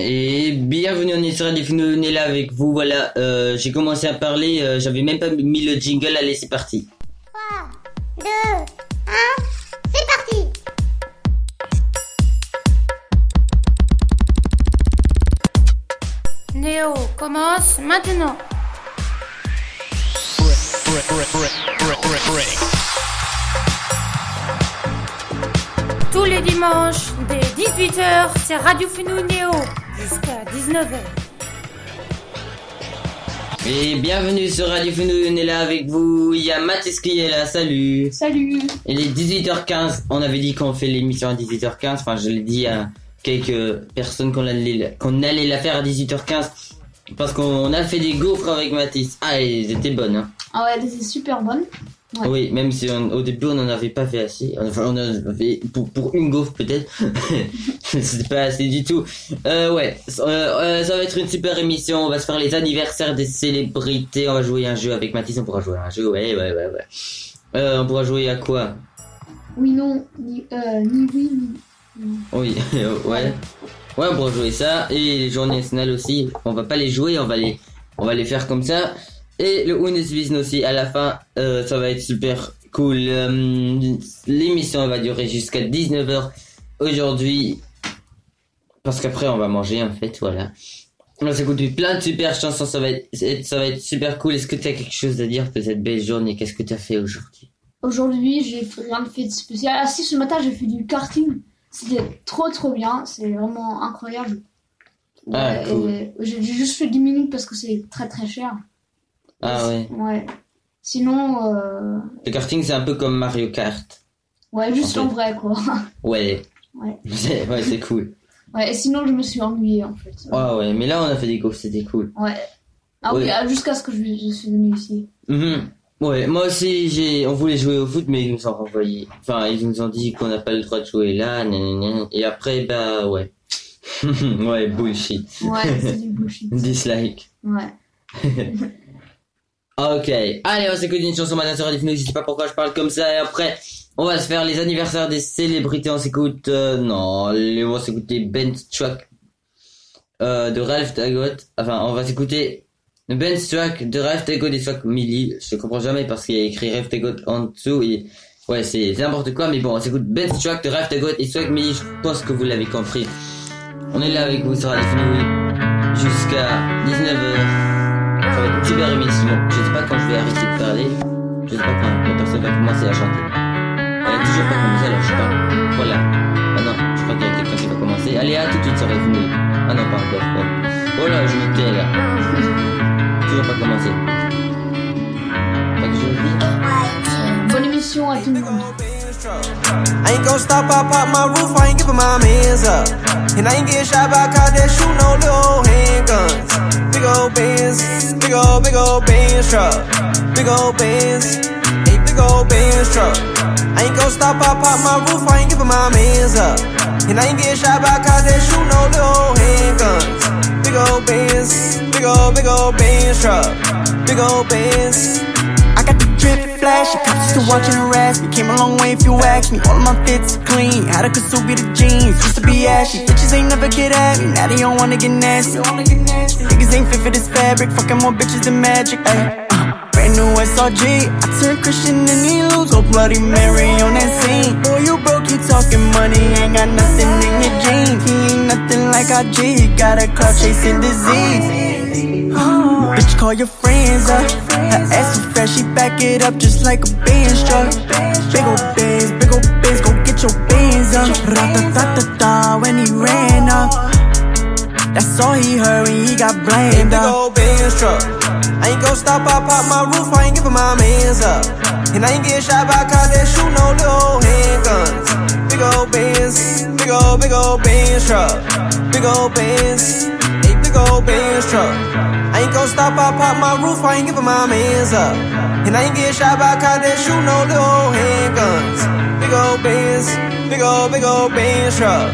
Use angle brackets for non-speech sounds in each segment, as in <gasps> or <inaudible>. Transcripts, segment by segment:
Et bienvenue, Radio Fino, on est là avec vous, voilà, euh, j'ai commencé à parler, euh, j'avais même pas mis le jingle, allez c'est parti. 3, 2, 1, c'est parti Néo commence maintenant. Tous les dimanches, dès 18h, c'est Radio Funou Néo, jusqu'à 19h. Et bienvenue sur Radio Fino, on est là avec vous, il y a Mathis qui est là, salut. Salut Il est 18h15, on avait dit qu'on fait l'émission à 18h15, enfin je l'ai dit à quelques personnes qu'on allait, qu'on allait la faire à 18h15, parce qu'on a fait des gaufres avec Mathis. Ah, elles étaient bonnes, hein. Ah ouais, c'est super bonne. Ouais. Oui, même si on- au début on n'en avait pas fait assez. Enfin, on en avait pour, pour une gaufre peut-être. <laughs> C'était pas assez du tout. Euh, ouais, euh, euh, ça va être une super émission. On va se faire les anniversaires des célébrités. On va jouer un jeu avec Mathis. On pourra jouer à un jeu. Ouais, ouais, ouais, ouais. Euh, on pourra jouer à quoi? Oui, non, ni, euh, ni oui, ni... Oui, <laughs> ouais. Ouais, on pourra jouer ça. Et les journées nationales aussi. On va pas les jouer, on va les, on va les faire comme ça. Et le Bundeswissen aussi à la fin, euh, ça va être super cool. Euh, L'émission va durer jusqu'à 19h aujourd'hui. Parce qu'après on va manger en fait, voilà. On va s'écouter plein de super chansons, ça va être, ça va être super cool. Est-ce que tu as quelque chose à dire de cette belle journée? Qu'est-ce que tu as fait aujourd'hui? Aujourd'hui, j'ai rien fait de spécial. Ah si, ce matin, j'ai fait du karting. C'était trop trop bien, c'est vraiment incroyable. Ah, Ouais, cool. j'ai juste fait 10 minutes parce que c'est très très cher. Ah ouais. Ouais. Sinon, euh... Le karting c'est un peu comme Mario Kart. ouais, juste En vrai quoi. <laughs> Ouais. Ouais. <laughs> C'est- ouais, c'est cool. Ouais, et sinon, je me suis ennuyée en fait. Ouais, ouais, mais là on a fait des gaufres, c'était cool. Ouais. Ah oui, Ouais. ah, jusqu'à ce que je, je suis venue ici. Mhm. Ouais, moi aussi, j'ai, on voulait jouer au foot, mais ils nous ont renvoyé. Enfin, ils nous ont dit qu'on n'a pas le droit de jouer là, nanana. Et après, bah, ouais. <laughs> ouais, bullshit. Ouais, c'est du bullshit. Dislike. Ouais. Ok. Allez, on s'écoute une chanson maintenant sur Radio Fino. Je sais pas pourquoi je parle comme ça. Et après, on va se faire les anniversaires des célébrités. On s'écoute, euh, non, les- on va s'écouter Ben's Track, euh, de Ralph Dagot. Enfin, on va s'écouter Ben's Track de Ralph Dagot et Swag Millie. Je comprends jamais parce qu'il y a écrit Ralph Dagot en dessous et, ouais, c'est n'importe quoi. Mais bon, on s'écoute Ben's Track de Ralph Dagot et Swag Millie. Je pense que vous l'avez compris. On est là avec vous sur Radio Fino jusqu'à 19h. Ça va être une super émission. Je sais pas quand je vais arrêter de parler. Je sais pas quand la personne va commencer à chanter. Elle a toujours pas commencé, alors je sais pas. Voilà. Ah non, je crois qu'il y a quelqu'un qui va commencer. Allez, à tout de suite sur Radio Fino. Ah non, pas encore. Bon. Oh là, je me tais là. Toujours pas commencé. Fait que je dis. Bonne émission à tout le monde. I ain't gon' stop, I pop my roof, I ain't giving my hands up. And I ain't get shot by cops that shoot no little handguns. Big ol' Benz, big ol' big ol' Benz truck. Big ol' Benz, a big ol' Benz truck. I ain't gon' stop, I pop my roof, I ain't giving my hands up. And I ain't get shot by cops that shoot no little handguns. Big ol' Benz, big ol' big ol' Benz truck. Big ol' Benz. Drip flash, used to watch and harass me. Came a long way if you ask me. All of my fits clean, had a Kasubi the jeans. Used to be ashy, bitches ain't never get at me. Now they don't wanna get nasty. Niggas ain't fit for this fabric, fucking more bitches than magic. Ay. Brand new SRG, I turned Christian and he lose. Go Bloody Mary on that scene. Boy, you broke, you talking money, ain't got nothing in your jeans. He ain't nothing like he got a clout chasing disease. Oh, bitch, call your friends up. Uh, her ass so fast, she back it up just like a Benz truck. Big ol' Benz, big ol' Benz, go get your Benz up. Ra-ta-ta-ta-ta when he ran up. That's all he heard when he got blamed up. Big uh. ol' Benz truck. I ain't gon' stop, I pop my roof, I ain't giving my hands up. And I ain't get shot by cops that shoot no little handguns. Big ol' Benz, big ol' big ol' Benz truck. Big ol' Benz, a big ol' Benz truck. I ain't gon' stop, I pop my roof, I ain't giving my hands up. And I ain't get shot by cops that shoot no little old handguns. Big old Benz, big old, big ol' Benz truck.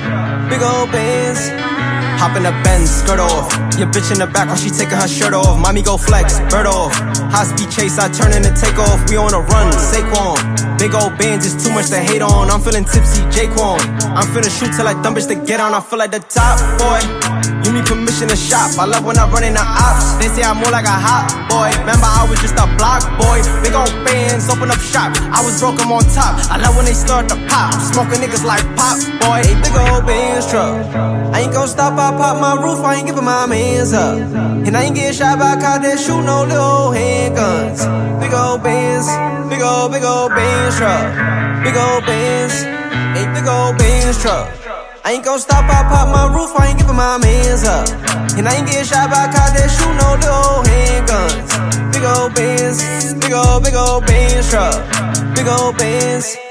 Big old Benz. Hop in the Benz, skirt off. Your bitch in the back while she taking her shirt off. Mommy go flex, bird off. High speed chase, I turn in the take off. We on a run, Saquon. Big old bands is too much to hate on. I'm feeling tipsy, Jaquan. I'm finna shoot till I dumb bitch to get on. I feel like the top boy. You need permission to shop. I love when I run in the ops. They say I'm more like a hot boy. Remember, I was just a block boy. Big old bands, open up shop. I was broke, I'm on top. I love when they start to pop. Smoking niggas like pop boy. Big old bands truck. I ain't gon' stop, I pop my roof. I ain't giving my mans up. And I ain't getting shot by a cop that shoot no little handguns. Big old bands, big old, big old bands truck. Big old bands, a big old bands truck. I ain't gon' stop, I pop my roof, I ain't giving my mans up. And I ain't getting shot by a cop that shoot no little handguns. Big old bands, big old, big old bands truck. Big old bands.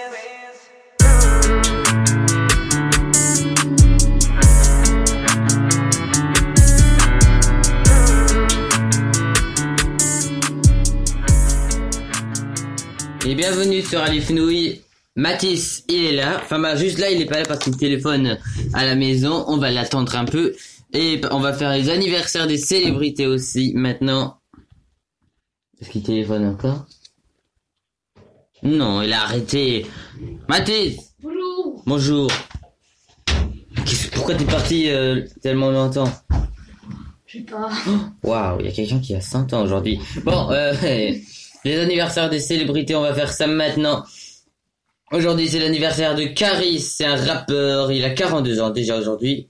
Et bienvenue sur Alif Nouille. Mathis, il est là. Enfin, bah, juste là, il est pas là parce qu'il téléphone à la maison. On va l'attendre un peu. Et on va faire les anniversaires des célébrités aussi maintenant. Est-ce qu'il téléphone encore? Non, il a arrêté. Mathis Bonjour. Bonjour. Pourquoi t'es parti euh, tellement longtemps? Je sais pas. Waouh, il y a quelqu'un qui a 100 ans aujourd'hui. Bon, euh, <laughs> les anniversaires des célébrités, on va faire ça maintenant. Aujourd'hui, c'est l'anniversaire de Caris, c'est un rappeur, il a 42 ans déjà aujourd'hui.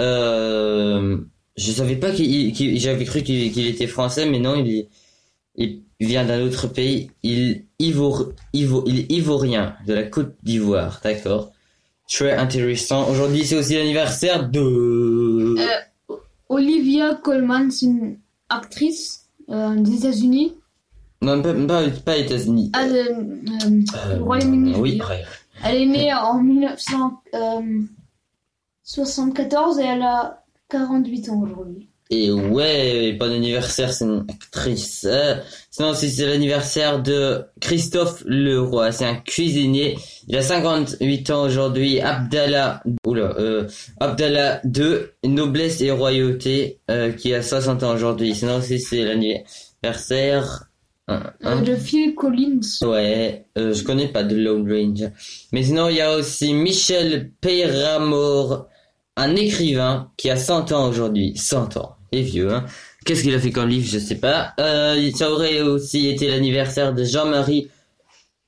Euh, je savais pas qu'il, j'avais cru qu'il, était français, mais non, il, vient d'un autre pays. Il, ivoire, ivo, il est ivoirien, de la Côte d'Ivoire, d'accord. Très intéressant. Aujourd'hui, c'est aussi l'anniversaire de... Euh, Olivia Colman, c'est une actrice euh, des États-Unis. Non, pas, États-Unis. Ah, euh, euh, Euh, Royaume-Uni, veux Oui, ouais. Elle est née en 1974 et elle a 48 ans aujourd'hui. Et ouais, bon anniversaire, c'est une actrice. Euh, sinon c'est l'anniversaire de Christophe Leroy, c'est un cuisinier. Il a 58 ans aujourd'hui. Abdallah, oula, euh, Abdallah II, noblesse et royauté, euh, qui a 60 ans aujourd'hui. Sinon c'est l'anniversaire. Euh, hein. de Phil Collins. Ouais, euh, je connais pas de Lone Ranger. Mais sinon, il y a aussi Michel Peyramor, un écrivain qui a 100 ans aujourd'hui. 100 ans. Il est vieux, hein. Qu'est-ce qu'il a fait comme livre, je sais pas. Euh, ça aurait aussi été l'anniversaire de Jean-Marie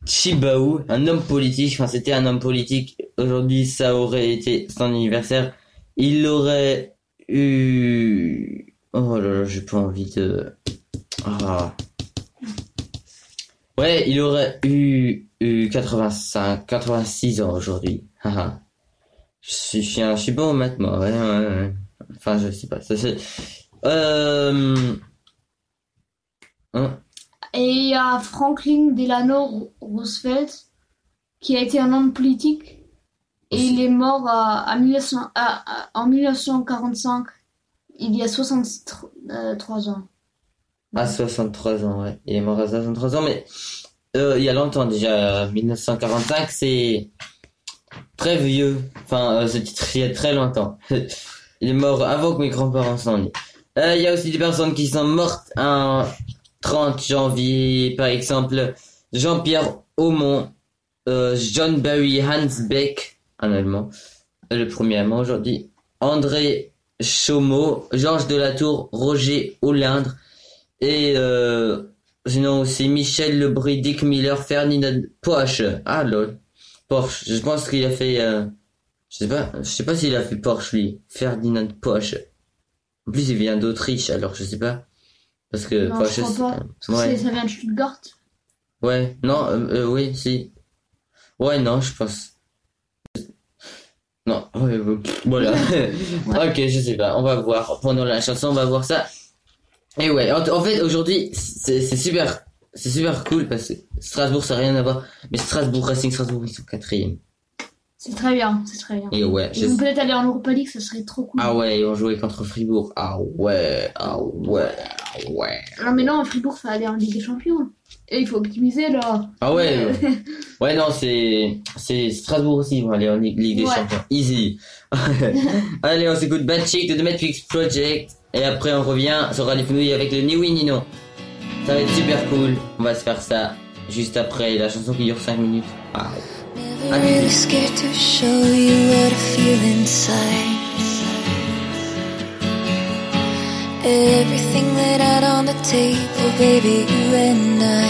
Chibaou, un homme politique. Enfin, c'était un homme politique. Aujourd'hui, ça aurait été son anniversaire. Il aurait eu... Oh là là, j'ai pas envie de... Ah. Ouais, il aurait eu, eu 85, 86 ans aujourd'hui. Je suis, je suis, je suis bon moi. Ouais, ouais. Enfin, je sais pas. Ça. Euh... Hein Et il y a Franklin Delano Roosevelt, qui a été un homme politique. Et il est mort à, à 1900 à- à- en 1945, il y a 63 ans. À 63 ans, ouais. Il est mort à 63 ans, mais euh, il y a longtemps déjà. 1945, c'est très vieux. Enfin, euh, ce titre, il y a très longtemps. <laughs> il est mort avant que mes grands-parents s'en aient. Euh, il y a aussi des personnes qui sont mortes un 30 janvier, par exemple Jean-Pierre Aumont, euh, John Barry Hansbeck, un Allemand, euh, le premier Allemand aujourd'hui, André Chaumeau, Georges Delatour, Roger Olindre, et euh, sinon aussi Michel Lebris, Dick Miller, Ferdinand Porsche. Ah lol. Porsche. Je pense qu'il a fait. euh, je sais pas. Je sais pas s'il a fait Porsche lui. Ferdinand Porsche. En plus il vient d'Autriche alors je sais pas. Parce que Non, Porsche. je crois pas. c'est- Ouais. c'est- ça vient de Stuttgart. Ouais. Non. euh, euh, oui si. Ouais non je pense. Non. Ouais, voilà. <laughs> Ok je sais pas. On va voir pendant la chanson on va voir ça. Et ouais, en, en fait, aujourd'hui, c'est super, c'est super cool parce que Strasbourg, ça n'a rien à voir. Mais Strasbourg, Racing Strasbourg, ils sont quatrième. C'est très bien, c'est très bien. Et ouais, Ils vont peut-être aller en Europa League, ça serait trop cool. ah ouais, ils vont jouer contre Fribourg. Ah ouais, ah ouais, ah ouais. Non mais non, Fribourg, ça va aller en Ligue des Champions. Et il faut optimiser là. Ah ouais, <laughs> ouais non, c'est c'est Strasbourg aussi, ils vont aller en Ligue Ligue des Ouais. Champions. Easy. <laughs> Allez, on s'écoute Bad Chick de The Matrix Project. Et après, on revient sur Radio Fenouille avec le Ni Oui Ni Non. Ça va être super cool. On va se faire ça juste après la chanson qui dure 5 minutes. Ah. Really scared to show you what I feel inside. Everything laid out on the table, baby, you and I.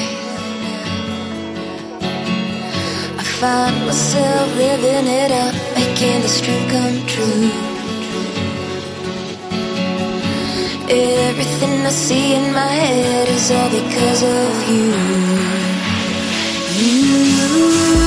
I find myself living it up, making this dream come true. Everything I see in my head is all because of you. Give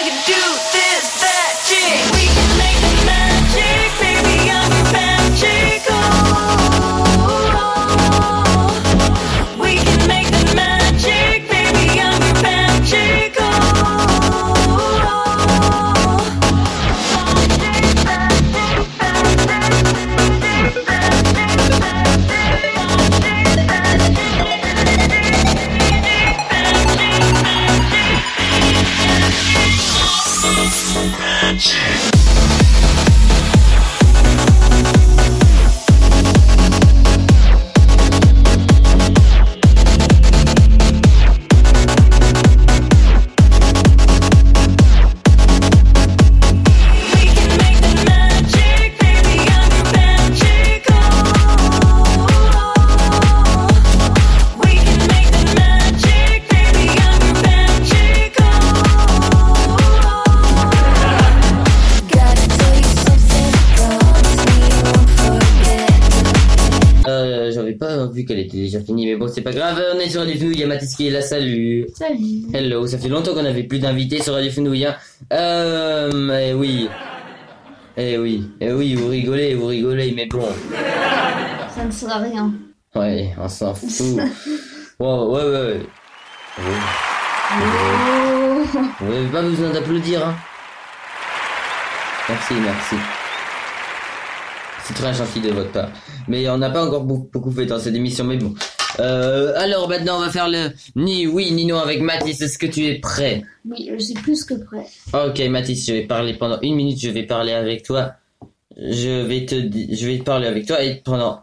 now you do. Sur Radio Fenouille, il y a Mathis qui est là, salut. Salut. Hello, ça fait longtemps qu'on avait plus d'invités sur Radio Fenouille. Hein. Euh, eh oui. Eh oui, eh oui, vous rigolez, vous rigolez, mais bon. Ça ne sert à rien. Ouais, on s'en fout. <laughs> Wow, ouais, ouais, ouais. Oui. Oh. Vous n'avez pas besoin d'applaudir, hein. Merci, merci. C'est très gentil de votre part. Mais on n'a pas encore beaucoup fait dans cette émission, mais bon. Euh, alors maintenant, on va faire le ni oui ni non avec Mathis. Est-ce que tu es prêt? Oui, je suis plus que prêt. Ok, Mathis, je vais parler pendant une minute. Je vais parler avec toi. Je vais te, je vais te parler avec toi et pendant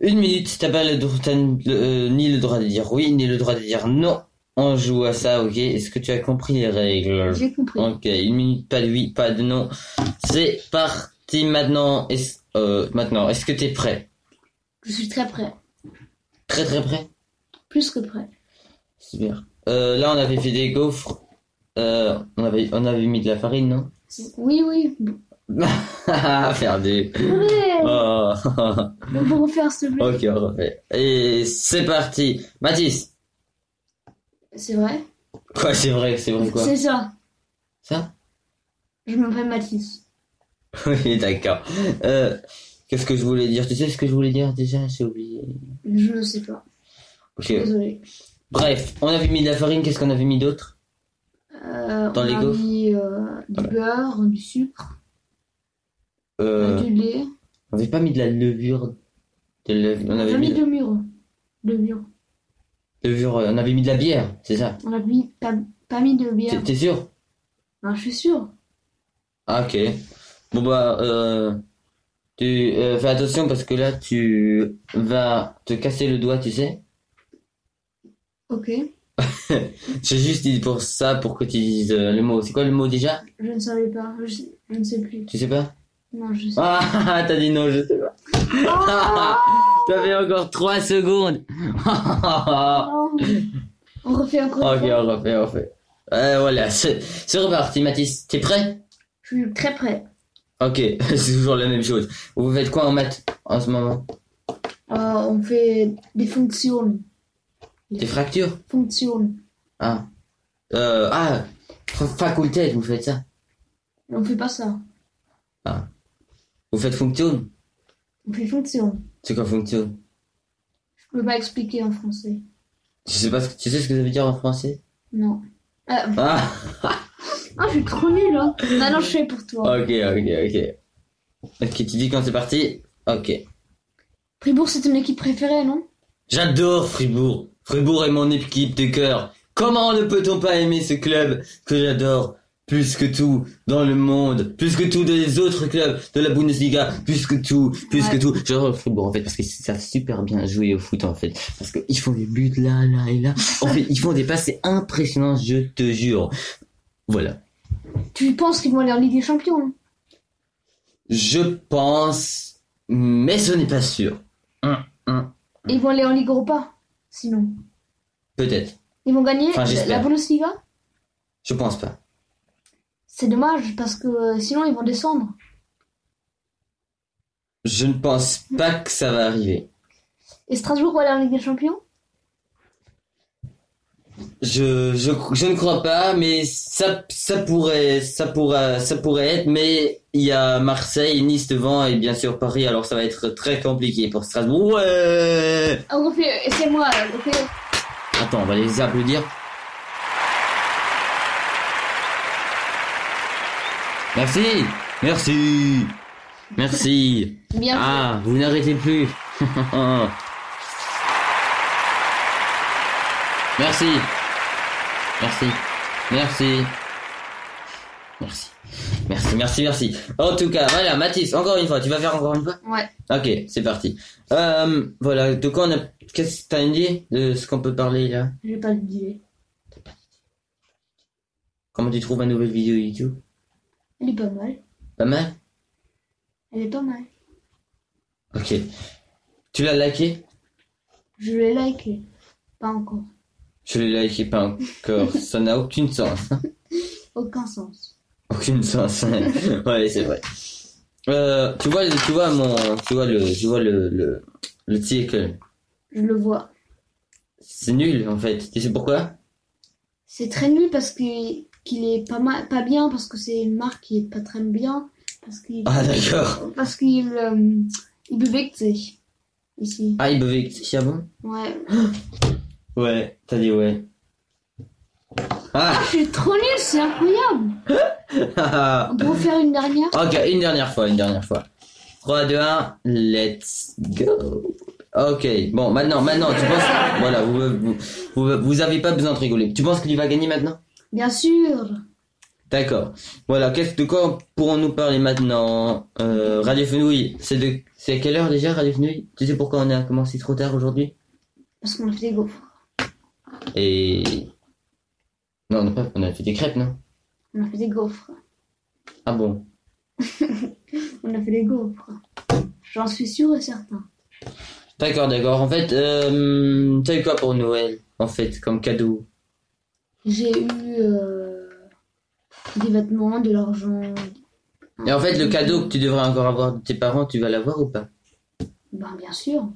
une minute, t'as pas le droit, euh, ni le droit de dire oui ni le droit de dire non. On joue à ça, ok? Est-ce que tu as compris les règles? J'ai compris. Ok, une minute, pas de oui, pas de non. C'est parti maintenant. Est-ce, euh, maintenant, est-ce que t'es prêt? Je suis très prêt. Très très prêt Plus que prêt. Super. Euh, là, on avait fait des gaufres. Euh, on avait, on avait mis de la farine, non? Oui, oui. <laughs> Perdu. Ouais. Oh. On peut refaire s'il te plaît. ok, on refait. Et c'est parti. Mathis. C'est vrai? Quoi, c'est vrai, c'est vrai quoi? C'est ça. Ça? Je m'appelle Mathis. <laughs> Oui, d'accord. Euh, qu'est-ce que je voulais dire? Tu sais ce que je voulais dire déjà? J'ai oublié. Je ne sais pas. Ok. Désolé. Bref, on avait mis de la farine. Qu'est-ce qu'on avait mis d'autre? Euh, Dans on les a mis euh, du beurre, du sucre, euh, du lait. On n'avait pas mis de la levure. De levure. On On avait mis de. De mûre. levure. euh, On avait mis de la bière, c'est ça? On a mis, pas, pas mis de bière. t'es sûr? Non, je suis sûr. Ah, ok. Bon bah, euh, tu euh, fais attention parce que là tu vas te casser le doigt, tu sais. Ok. <laughs> J'ai juste dit pour ça, pour que tu dises euh, le mot. C'est quoi le mot déjà? Je ne savais pas. Je, ne sais plus. Tu sais pas? Non, je sais. Ah, t'as dit non, je sais pas. <laughs> T'avais encore 3 secondes. Oh. <laughs> On refait encore. ok, on refait, on refait. Euh, voilà, c'est c'est reparti, Mathis. T'es prêt? Je suis très prêt. Ok, <laughs> c'est toujours la même chose. Vous faites quoi en maths en ce moment? Euh, on fait des fonctions. Des fractures? Fonctions. Ah. Euh, ah, fa- faculté, vous faites ça? On fait pas ça. Vous faites fonction On fait fonction. C'est quoi fonction Je peux pas expliquer en français. Je sais pas tu sais ce que ça veut dire en français? Non. Euh, Ah, <laughs> ah, je suis trop nulle, hein. Maintenant, je fais pour toi. ok, ok, ok. Ok, tu dis quand c'est parti? Ok. Fribourg, c'est ton équipe préférée, non? J'adore Fribourg. Fribourg est mon équipe de cœur. Comment ne peut-on pas aimer ce club que j'adore plus que tout dans le monde, plus que tous les autres clubs de la Bundesliga, plus que tout, plus Ouais. que tout? J'adore Fribourg en fait parce qu'ils savent super bien jouer au foot en fait, parce qu'ils font des buts là, là et là. En fait, ils font des passes c'est impressionnant, je te jure. Voilà. Tu penses qu'ils vont aller en Ligue des Champions hein? Je pense, mais ce n'est pas sûr. Hum, hum. Ils vont aller en Ligue Europa Sinon. Peut-être. Ils vont gagner Enfin, la- j'espère. la Bundesliga? Je pense pas. C'est dommage parce que euh, sinon ils vont descendre. Je ne pense pas que ça va arriver. Et Strasbourg va aller en Ligue des Champions? Je, je, je ne crois pas, mais ça, ça pourrait, ça pourrait, ça pourrait être, mais il y a Marseille, Nice devant et bien sûr Paris, alors ça va être très compliqué pour Strasbourg. Ouais! Et c'est moi. Attends, on va les applaudir. Merci! Merci! Merci! Bien. Ah, vous n'arrêtez plus. <laughs> Merci. Merci. Merci. Merci. Merci, merci, merci. En tout cas, voilà, Mathis, encore une fois, tu vas faire encore une fois Ouais. Ok, c'est parti. Euh, voilà, de quoi on a... Qu'est-ce que t'as une idée de ce qu'on peut parler là? Je vais pas le dire. Comment tu trouves ma nouvelle vidéo YouTube? Elle est pas mal. Pas mal? Elle est pas mal. Ok. Tu l'as liké Je l'ai liké. Pas encore. Je l'ai liké pas encore. <laughs> Ça n'a aucun sens. Aucun sens. Aucune sens. <laughs> ouais, c'est vrai. Euh, tu vois, le- tu vois mon, tu vois le, tu vois le, le, le. Je le vois. C'est nul, en fait. Tu sais pourquoi? C'est très nul parce que qu'il est pas mal, pas bien parce que c'est une marque qui est pas très bien parce qu'il Ah, d'accord. parce qu'il euh, il bewegt sich ici. Ah, il bewegt sich, ah bon? Ouais. <gasps> Ouais, t'as dit ouais. Ah. <laughs> Je suis trop nul, c'est incroyable. On peut faire une dernière ok, une dernière fois, une dernière fois. 3, 2, 1, let's go. Ok, bon, maintenant, maintenant, tu penses... Voilà, vous, vous, vous, vous avez pas besoin de rigoler. Tu penses qu'il va gagner maintenant? Bien sûr. D'accord. Voilà, qu'est-ce de quoi pourrons-nous parler maintenant? Euh, Radio Fenouille, c'est de... C'est à quelle heure déjà, Radio Fenouille Tu sais pourquoi on a commencé trop tard aujourd'hui? Parce qu'on a fait des gaufres. Et... Non, on a, pas... on a fait des crêpes, non? On a fait des gaufres. Ah bon? <laughs> On a fait des gaufres. J'en suis sûr et certain. D'accord, d'accord. En fait, euh, t'as eu quoi pour Noël, en fait, comme cadeau? J'ai eu euh, des vêtements, de l'argent. Et en fait, le cadeau que tu devrais encore avoir de tes parents, tu vas l'avoir ou pas? Ben bien sûr.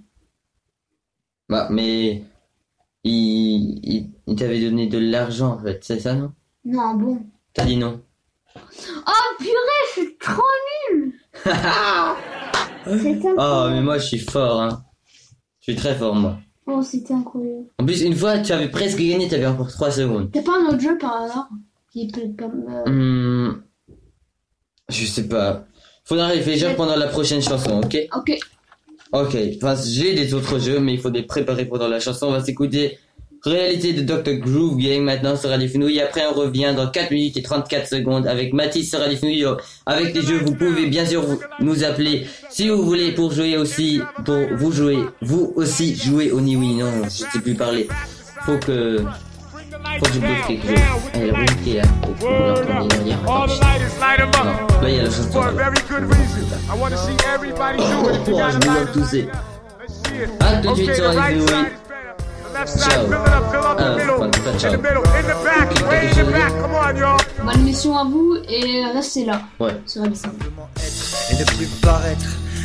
Bah, mais... Il, il, il t'avait donné de l'argent, en fait, c'est ça, non? Non, bon. T'as dit non Oh purée, je suis trop nul <laughs> Oh, mais moi, je suis fort, hein. Je suis très fort, moi. Oh, c'était incroyable. En plus, une fois, tu avais presque gagné, t'avais encore 3 secondes. T'as pas un autre jeu par hasard? Qui comme... euh, je sais pas. Faudra réfléchir pendant la prochaine chanson, ok? Ok. Ok, j'ai des autres jeux, mais il faut les préparer pendant la chanson. On va s'écouter Réalité de Dr. Groove Gang maintenant sur Radio. Après, on revient dans 4 minutes et 34 secondes avec Mathis sur Radio. Avec les jeux, vous pouvez bien sûr nous appeler si vous voulez pour jouer aussi, pour vous jouer, vous aussi jouer au Niwi. Non, je sais plus parler. Faut que, faut je chose. Ah, il y a la est là. All the lighters, light 'em Non, up. là, il y a la chanson. For a very good reason. I want to see everybody do it. If you Oh, got je a me lighter, love tousser. let's see it. À tout de suite Okay, sur the Radio right Fenouille. side is better. The left side, Ciao. fill it up, fill up the middle. enfin, pas In ciao. the middle, in the back, way in the back. Come on, y'all. Bonne émission à vous et restez là. Ouais. Et ne plus paraître.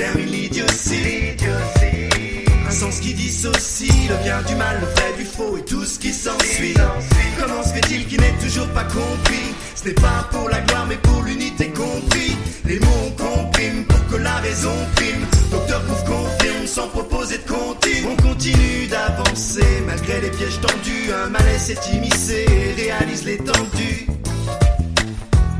Commence et l'idiotie. Un sens qui dissocie le bien du mal, le vrai du faux et tout ce qui s'ensuit. Comment se fait-il qu'il n'est toujours pas compris? Ce n'est pas pour la gloire mais pour l'unité compris. Les mots on comprime pour que la raison prime. Docteur Pouf confirme sans proposer de comptine. On continue d'avancer malgré les pièges tendus. Un malaise s'est immiscé et réalise l'étendue.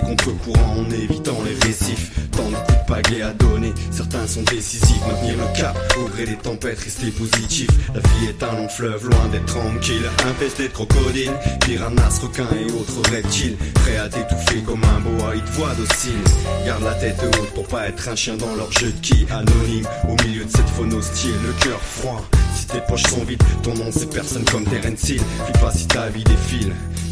Contre courant en évitant les récifs. Tant de coups de pagaie à donner, certains sont décisifs, maintenir le cap, au gré des tempêtes, rester positif. La vie est un long fleuve, loin d'être tranquille, infesté de crocodiles, piranhas, requins et autres reptiles, prêts à t'étouffer comme un boa, ils te voient docile. Garde la tête haute pour pas être un chien dans leur jeu de qui, anonyme, au milieu de cette faune hostile, le cœur froid. Si tes poches sont vides, ton nom c'est personne comme Terence Hill. Puis pas si ta vie défile.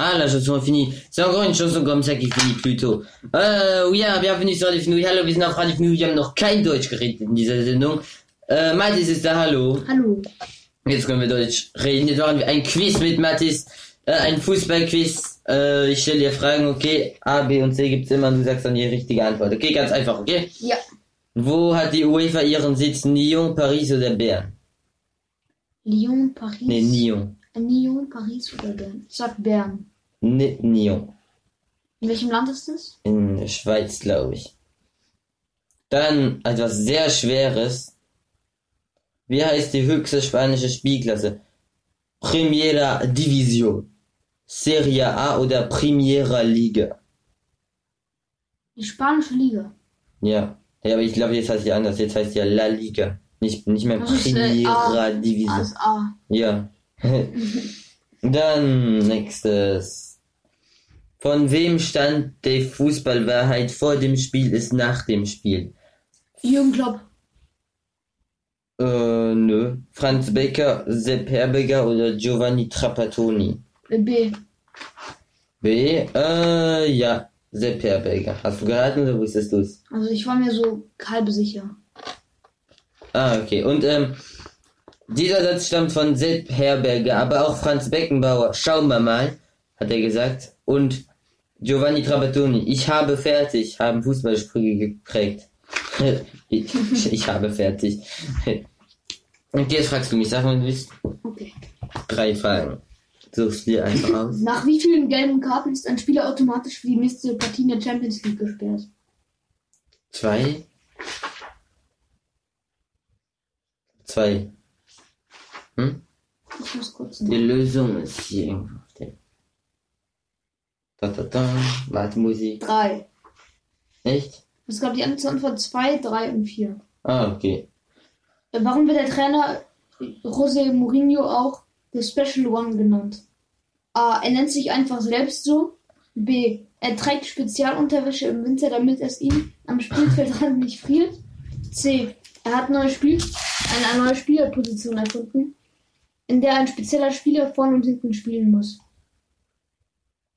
Ah, la chanson est finie. C'est encore une chanson comme ça qui finit plus tôt. Äh, ja, bienvenue sur Radio Fnui. Hallo, wir sind auf Radio Fnui. Wir haben noch kein Deutsch geredet in dieser Sendung. Äh, Mathis ist da, hallo. Hallo. Jetzt können wir Deutsch reden. Jetzt machen wir ein Quiz mit Mathis. Äh, ein Fußballquiz. Äh, ich stelle dir Fragen, okay. A, B und C gibt's immer. Du sagst dann die richtige Antwort. Okay, ganz einfach, okay? Ja. Wo hat die UEFA ihren Sitz? Lyon, Paris oder Bern? Lyon, Paris. Nee, Lyon. Lyon, Paris oder Bern? Ich sag Bern. Nee, Lyon. In welchem Land ist das? In der Schweiz, glaube ich. Dann etwas sehr Schweres. Wie heißt die höchste spanische Spielklasse? Primera Division. Serie A oder Primera Liga? Die spanische Liga. Ja. Ja, aber ich glaube, jetzt heißt die anders. Jetzt heißt ja La Liga. Nicht, nicht mehr Das ist, äh, Primera. Division. Also A. Ja. <laughs> Dann nächstes. Von wem stand die Fußballwahrheit vor dem Spiel ist nach dem Spiel? Jürgen Klopp. Äh, nö. Franz Becker, Sepp Herberger oder Giovanni Trapattoni? Äh, B. B, äh, ja. Sepp Herberger. Hast du geraten oder wusstest du's? Also ich war mir so halb sicher. Ah, okay. Und, ähm, dieser Satz stammt von Sepp Herberger, aber auch Franz Beckenbauer. Schauen wir mal, hat er gesagt. Und Giovanni Trapattoni. Ich habe fertig, haben Fußballsprüche geprägt. <laughs> ich, ich habe fertig. <laughs> Und jetzt fragst du mich, sag mal, du willst Okay. drei Fragen. Suchst dir einfach aus. <laughs> Nach wie vielen gelben Karten ist ein Spieler automatisch für die nächste Partie in der Champions League gesperrt? Zwei. Zwei. Hm? Ich muss kurz Die Lösung ist hier irgendwo auf dem. Da, da, da. Warte, Musik. Drei. Echt? Es gab die Antwort 2, 3 und 4. Ah, okay. Warum wird der Trainer José Mourinho auch The Special One genannt? A. Er nennt sich einfach selbst so. B. Er trägt Spezialunterwäsche im Winter, damit es ihm am Spielfeldrand <laughs> nicht friert. C. Er hat neue Spiel eine neue Spielerposition erfunden, in der ein spezieller Spieler vorne und hinten spielen muss.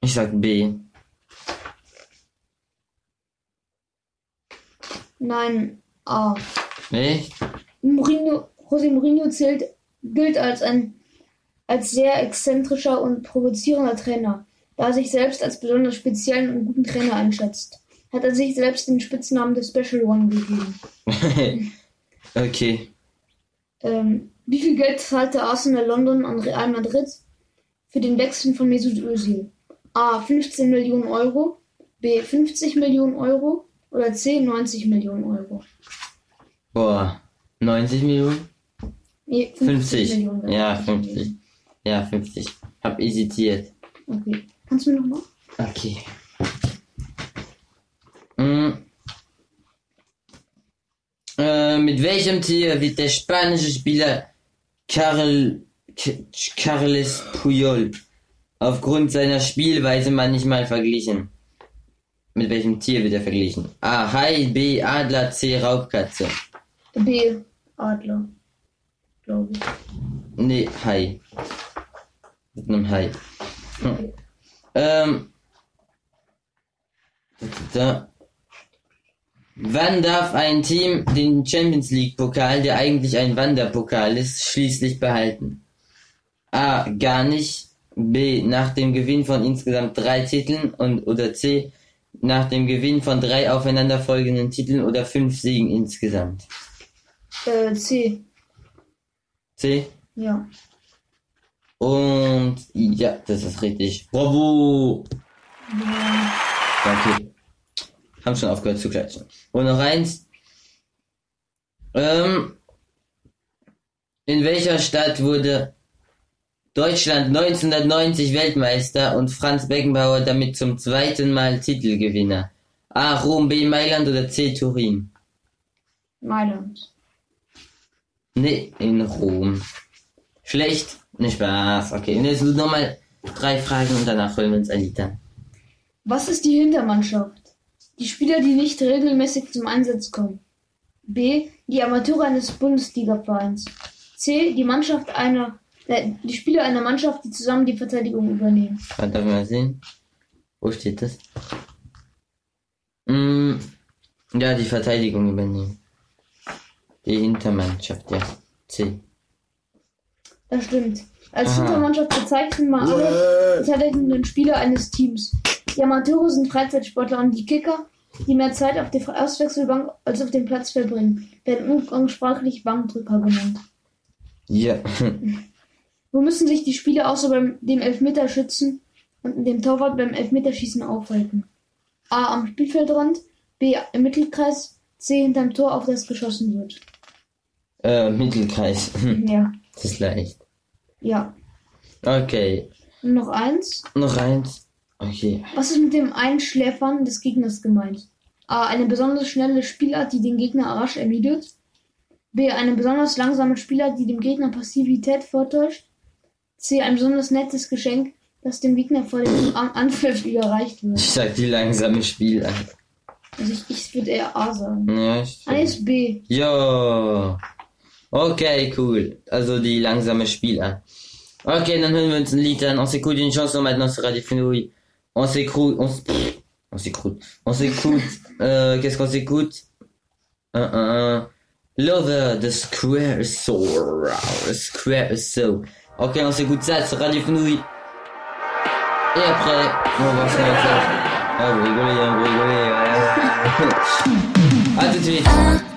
Ich sag B. Nein, A. Echt? Mourinho, José Mourinho zählt, gilt als ein als sehr exzentrischer und provozierender Trainer, da er sich selbst als besonders speziellen und guten Trainer einschätzt. Hat er sich selbst den Spitznamen des Special One gegeben. <laughs> okay. Ähm, wie viel Geld zahlte Arsenal London an Real Madrid für den Wechsel von Mesut Özil? A. 15 Millionen Euro, B. 50 Millionen Euro oder C. 90 Millionen Euro? Boah. 90 Millionen? Nee, 50. Millionen. Ja, 50. Ja, 50. Hab hesitiert. Okay. Kannst du mir nochmal? Okay. Mm. Äh, mit welchem Tier wird der spanische Spieler Carl, K- Carles Puyol aufgrund seiner Spielweise manchmal verglichen? Mit welchem Tier wird er verglichen? A. Hai, B. Adler, C. Raubkatze. B. Adler. Glaube ich. Nee, Hai. Mit einem Hai. Hm. Ähm. Da. Wann darf ein Team den Champions League Pokal, der eigentlich ein Wanderpokal ist, schließlich behalten? A. Gar nicht. B. Nach dem Gewinn von insgesamt drei Titeln und oder C. Nach dem Gewinn von drei aufeinanderfolgenden Titeln oder fünf Siegen insgesamt. Äh, C. C. Ja. Und ja, das ist richtig. Bravo! ja. Okay. Haben schon aufgehört zu klatschen. Und noch eins. Ähm, in welcher Stadt wurde Deutschland 1990 Weltmeister und Franz Beckenbauer damit zum zweiten Mal Titelgewinner? A. Rom, B. Mailand oder C. Turin? Mailand. Nee, in Rom. Schlecht? Nicht Spaß. Okay, und jetzt nochmal drei Fragen und danach holen wir uns an. Was ist die Hintermannschaft? Die Spieler, die nicht regelmäßig zum Einsatz kommen. B. Die Amateure eines Bundesliga-Vereins. C. Die Mannschaft einer, äh, die Spieler einer Mannschaft, die zusammen die Verteidigung übernehmen. Warte, mal sehen? Wo steht das? Mm, ja, die Verteidigung übernehmen. Die Hintermannschaft, ja. C. Das stimmt. Als Aha. Hintermannschaft bezeichnen wir alle verteidigenden Spieler eines Teams. Die Amateure sind Freizeitsportler und die Kicker, die mehr Zeit auf der Auswechselbank als auf dem Platz verbringen, werden umgangssprachlich Bankdrücker genannt. Ja. Wo müssen sich die Spieler außer beim dem Elfmeterschützen und dem Torwart beim Elfmeterschießen aufhalten? A. Am Spielfeldrand, B. Im Mittelkreis, C. Hinterm Tor, auf das geschossen wird. äh, Mittelkreis. Ja. Das ist leicht. Ja. Okay. Und noch eins. Noch eins. Okay. Was ist mit dem Einschläfern des Gegners gemeint? A. Eine besonders schnelle Spielart, die den Gegner rasch ermüdet. B. Eine besonders langsame Spielart, die dem Gegner Passivität vortäuscht. C. Ein besonders nettes Geschenk, das dem Gegner vor dem An- Anpfiff überreicht wird. Ich sag die langsame Spielart. Also ich, ich würde eher A sagen. Ja, A ist B. Jo. Okay, cool. Also die langsame Spielart. Ok, dann hören wir uns ein Lied an. On s'écoute une chanson maintenant sur Radio Fenouille. On s'écoute, on on s'écoute, on s'écoute, euh, qu'est-ce qu'on s'écoute? Un, un, un. Lover, the Square Soul. Square Soul. Ok, on s'écoute ça sur Radio Fenouille. Et après, on va faire. Ah, vous rigolez, hein, vous rigolez, <laughs> à tout de suite. I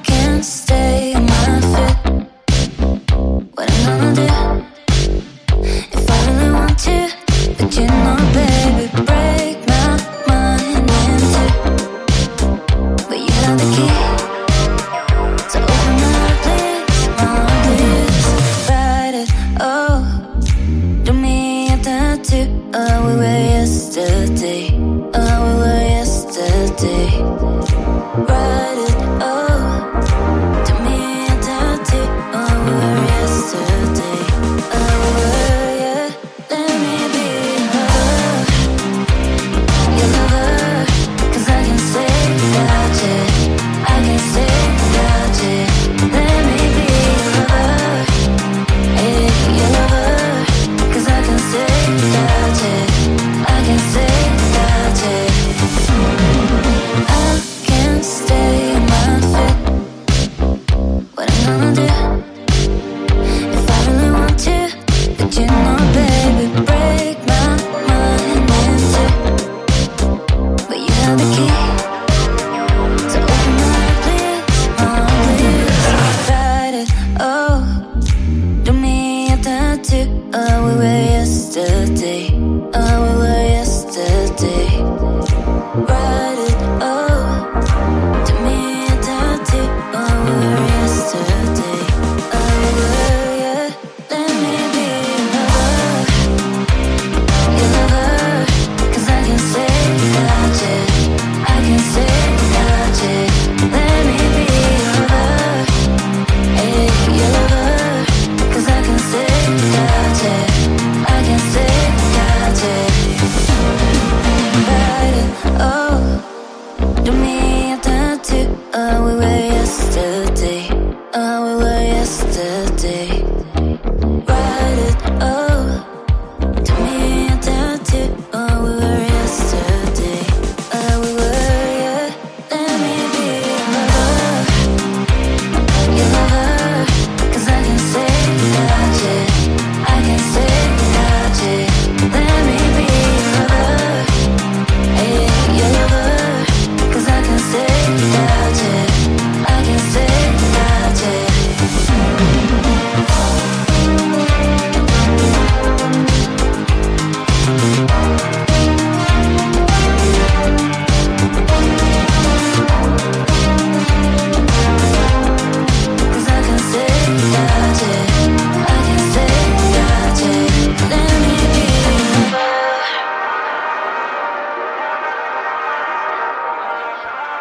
can't stay my feet. What I'm gonna do?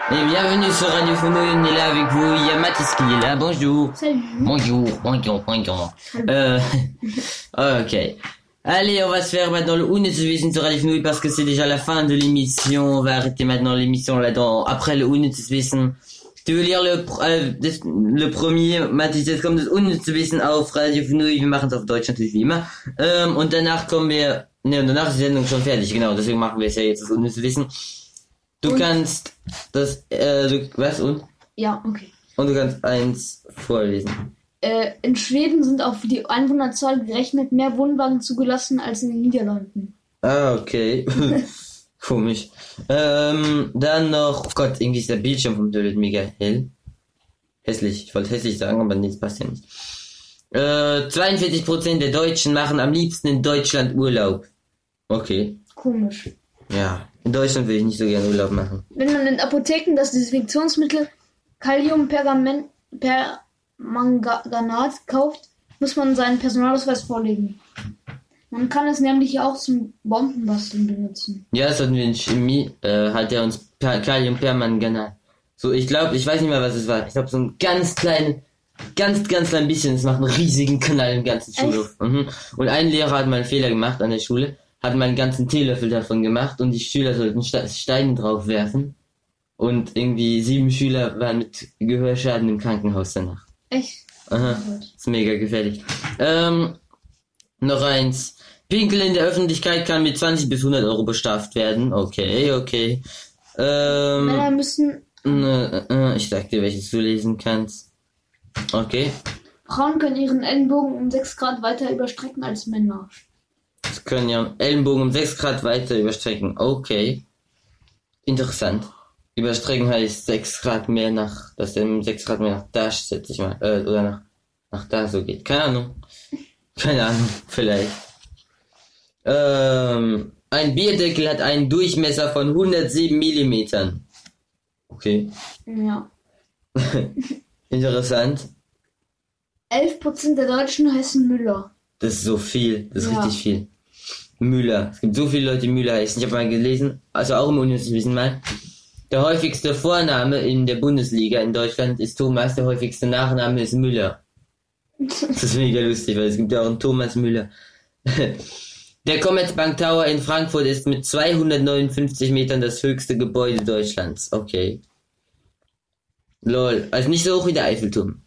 Bienvenue sur Radio Phono, on est là avec vous. Il y a Mathis qui est là. Bonjour. Salut. Bonjour, bonjour, bonjour. Euh, <laughs> ok. Allez, on va se faire maintenant le Unnützwissen sur Radio Phono parce que c'est déjà la fin de l'émission. On va arrêter maintenant l'émission là-dedans. Après le Unnützwissen. Tu veux lire le, das, le premier, Mathis, jetzt kommt das Unnützwissen auf Radio Phono. Wir machen es auf Deutsch natürlich wie immer. Ähm, und danach kommen wir, ne, und danach ist die Sendung schon fertig, genau. Deswegen machen wir es ja jetzt das Unnützwissen. Du Und- kannst das, äh, du, was und? Ja, okay. Und du kannst eins vorlesen. Äh, in Schweden sind auf die Einwohnerzahl gerechnet mehr Wohnwagen zugelassen als in den Niederlanden. Ah, okay. <laughs> Komisch. Ähm, dann noch, oh Gott, irgendwie ist der Bildschirm vom Toilet mega hell. Hässlich. Ich wollte hässlich sagen, aber das passt ja nicht. Äh, 42% der Deutschen machen am liebsten in Deutschland Urlaub. Okay. Komisch. Ja. In Deutschland will ich nicht so gerne Urlaub machen. Wenn man in Apotheken das Desinfektionsmittel Kaliumpergament Permanganat kauft, muss man seinen Personalausweis vorlegen. Man kann es nämlich auch zum Bombenbasteln benutzen. Ja, das hatten wir in Chemie, äh, hat er uns per Kaliumpermanganat. So, ich glaube, ich weiß nicht mehr, was es war. Ich glaube, so ein ganz kleines, ganz, ganz klein bisschen. Es macht einen riesigen Knall im ganzen Schulhof. Mhm. Und ein Lehrer hat mal einen Fehler gemacht an der Schule, hat mal einen ganzen Teelöffel davon gemacht und die Schüler sollten Ste Steine drauf werfen. Und irgendwie sieben Schüler waren mit Gehörschaden im Krankenhaus danach. Echt? Aha. Ist mega gefährlich. Ähm, noch eins. Pinkel in der Öffentlichkeit kann mit 20 bis 100 Euro bestraft werden. Okay, okay. Ähm, Männer müssen, äh, äh, ich sag dir, welches du lesen kannst. Okay. Frauen können ihren Ellenbogen um 6 Grad weiter überstrecken als Männer. Das können ja Ellenbogen um 6 Grad weiter überstrecken. Okay. Interessant. Überstrecken heißt 6 Grad mehr nach, dass der um 6 Grad mehr nach da, schätze ich mal. Äh, oder nach, nach da so geht. Keine Ahnung. <laughs> Keine Ahnung. Vielleicht. Ähm, ein Bierdeckel hat einen Durchmesser von 107 Millimetern. Okay. Ja. <laughs> Interessant. 11% der Deutschen heißen Müller. Das ist so viel. Das ist Ja. richtig viel. Müller. Es gibt so viele Leute, die Müller heißen. Ich habe mal gelesen, also auch im Universum mal. Der häufigste Vorname in der Bundesliga in Deutschland ist Thomas, der häufigste Nachname ist Müller. <laughs> Das ist mega lustig, weil es gibt ja auch einen Thomas Müller. <laughs> Der Commerzbank Tower in Frankfurt ist mit 259 Metern das höchste Gebäude Deutschlands. Okay. Lol. Also nicht so hoch wie der Eiffelturm.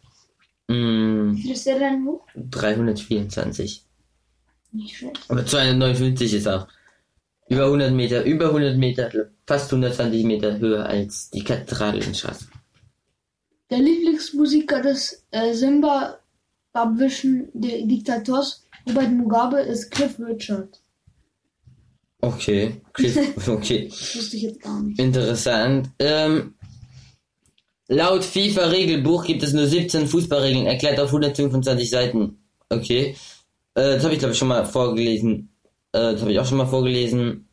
Mm, Wie ist der denn hoch? 324. Nicht schlecht. Aber 259 ist auch über 100 Meter, über 100 Meter, fast 120 Meter höher als die Kathedrale in Straßburg. Der Lieblingsmusiker des äh, Zimbabwischen Di- Diktators Robert Mugabe ist Cliff Richard. Okay, Chris, <laughs> okay, Das wusste ich jetzt gar nicht. interessant. Ähm, laut FIFA-Regelbuch gibt es nur 17 Fußballregeln, erklärt auf 125 Seiten. Okay, äh, das habe ich glaube ich schon mal vorgelesen. Äh, das habe ich auch schon mal vorgelesen.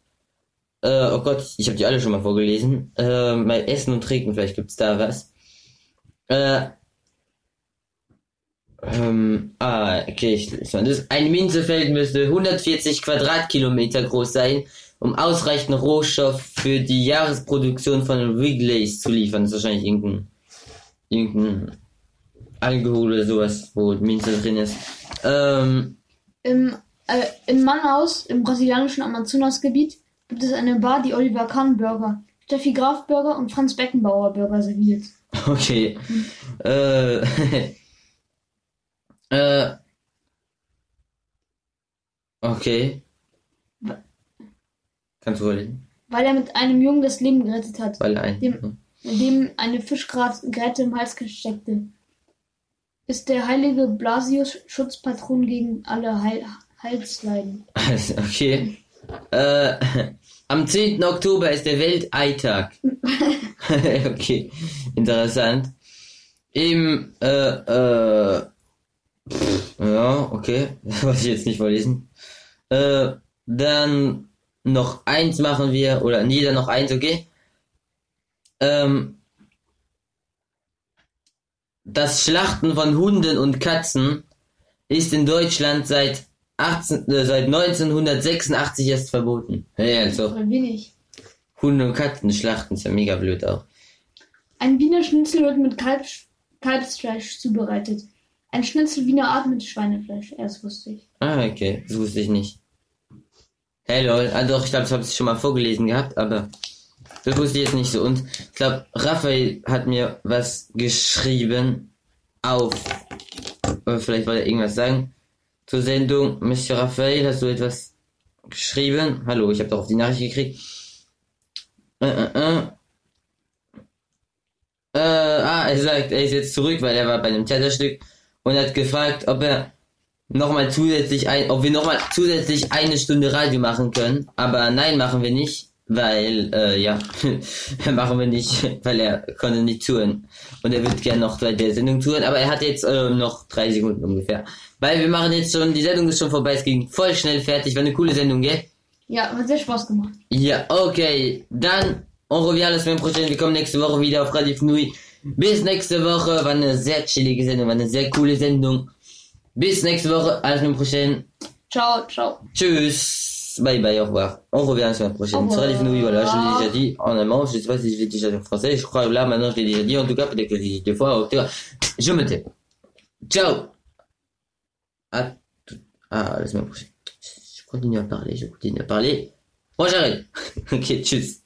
Äh, oh Gott, ich habe die alle schon mal vorgelesen. Äh, bei Essen und Trinken, vielleicht gibt's da was. Äh, ähm, ah, okay, ich lese mal das. Ein Minzefeld müsste 140 Quadratkilometer groß sein, um ausreichend Rohstoff für die Jahresproduktion von Wrigley's zu liefern. Das ist wahrscheinlich irgendein, irgendein Alkohol oder sowas, wo Minze drin ist. Ähm, Im, äh, in Manaus, im brasilianischen Amazonasgebiet, gibt es eine Bar, die Oliver Kahn Burger, Steffi Graf Burger und Franz Beckenbauer Burger serviert. <laughs> okay. Äh, <laughs> äh, okay. Kannst du vorlesen? Weil er mit einem Jungen das Leben gerettet hat, Weil ein. dem, dem eine Fischgräte im Hals steckte. Ist der heilige Blasius Schutzpatron gegen alle Heil Halsleiden. Also, <laughs> okay. Äh, am 10. Oktober ist der Welteitag. <laughs> okay, interessant. Im, äh, äh, pff, ja, okay, das <laughs> wollte ich jetzt nicht vorlesen. Äh, dann noch eins machen wir, oder jeder noch eins, okay? Ähm, das Schlachten von Hunden und Katzen ist in Deutschland seit 18, äh, seit 1986 erst verboten. Ja, also Oder wenig. Hunde und Katzen schlachten ist ja mega blöd auch. Ein Wiener Schnitzel wird mit Kalb Kalbsfleisch zubereitet. Ein Schnitzel Wiener Art mit Schweinefleisch. Erst wusste ich. Ah, okay. Das wusste ich nicht. Hey lol. Doch, ich glaube, ich habe es schon mal vorgelesen gehabt, aber das wusste ich jetzt nicht so. Und ich glaube, Raphael hat mir was geschrieben auf. Oder vielleicht wollte er irgendwas sagen. Zur Sendung. Monsieur Raphael, hast du etwas geschrieben? Hallo, ich habe doch auf die Nachricht gekriegt. Äh, äh, äh. Äh, ah, er sagt, er ist jetzt zurück, weil er war bei einem Theaterstück und hat gefragt, ob er nochmal zusätzlich ein, ob wir nochmal zusätzlich eine Stunde Radio machen können. Aber nein, machen wir nicht, weil, äh, ja, <laughs> machen wir nicht, weil er konnte nicht zuhören. Und er wird gerne noch bei der Sendung zuhören, aber er hat jetzt äh, noch drei Sekunden ungefähr. Weil wir machen jetzt schon, die Sendung ist schon vorbei, es ging voll schnell fertig, war eine coole Sendung, gell? Ja, hat sehr Spaß gemacht. Ja, okay. Dann, on revient la semaine prochaine. Wir kommen nächste Woche wieder auf Radio Fnui. Bis nächste Woche. War eine sehr chillige Sendung, war eine sehr coole Sendung. Bis nächste Woche, semaine prochaine. Ciao, ciao. Tchuss. Bye bye, au revoir. On revient la semaine prochaine. Sur Fnui, voilà, je l'ai déjà dit en allemand. Je sais pas si je l'ai déjà dit en français. Je crois que là, maintenant, je l'ai déjà dit. En tout cas, peut-être que je l'ai dit deux fois. En tout cas, je me tais. Ciao. À, tout- à la semaine prochaine. Je continue à parler, je continue à parler. Bon, j'arrête. <laughs> ok, tchuss.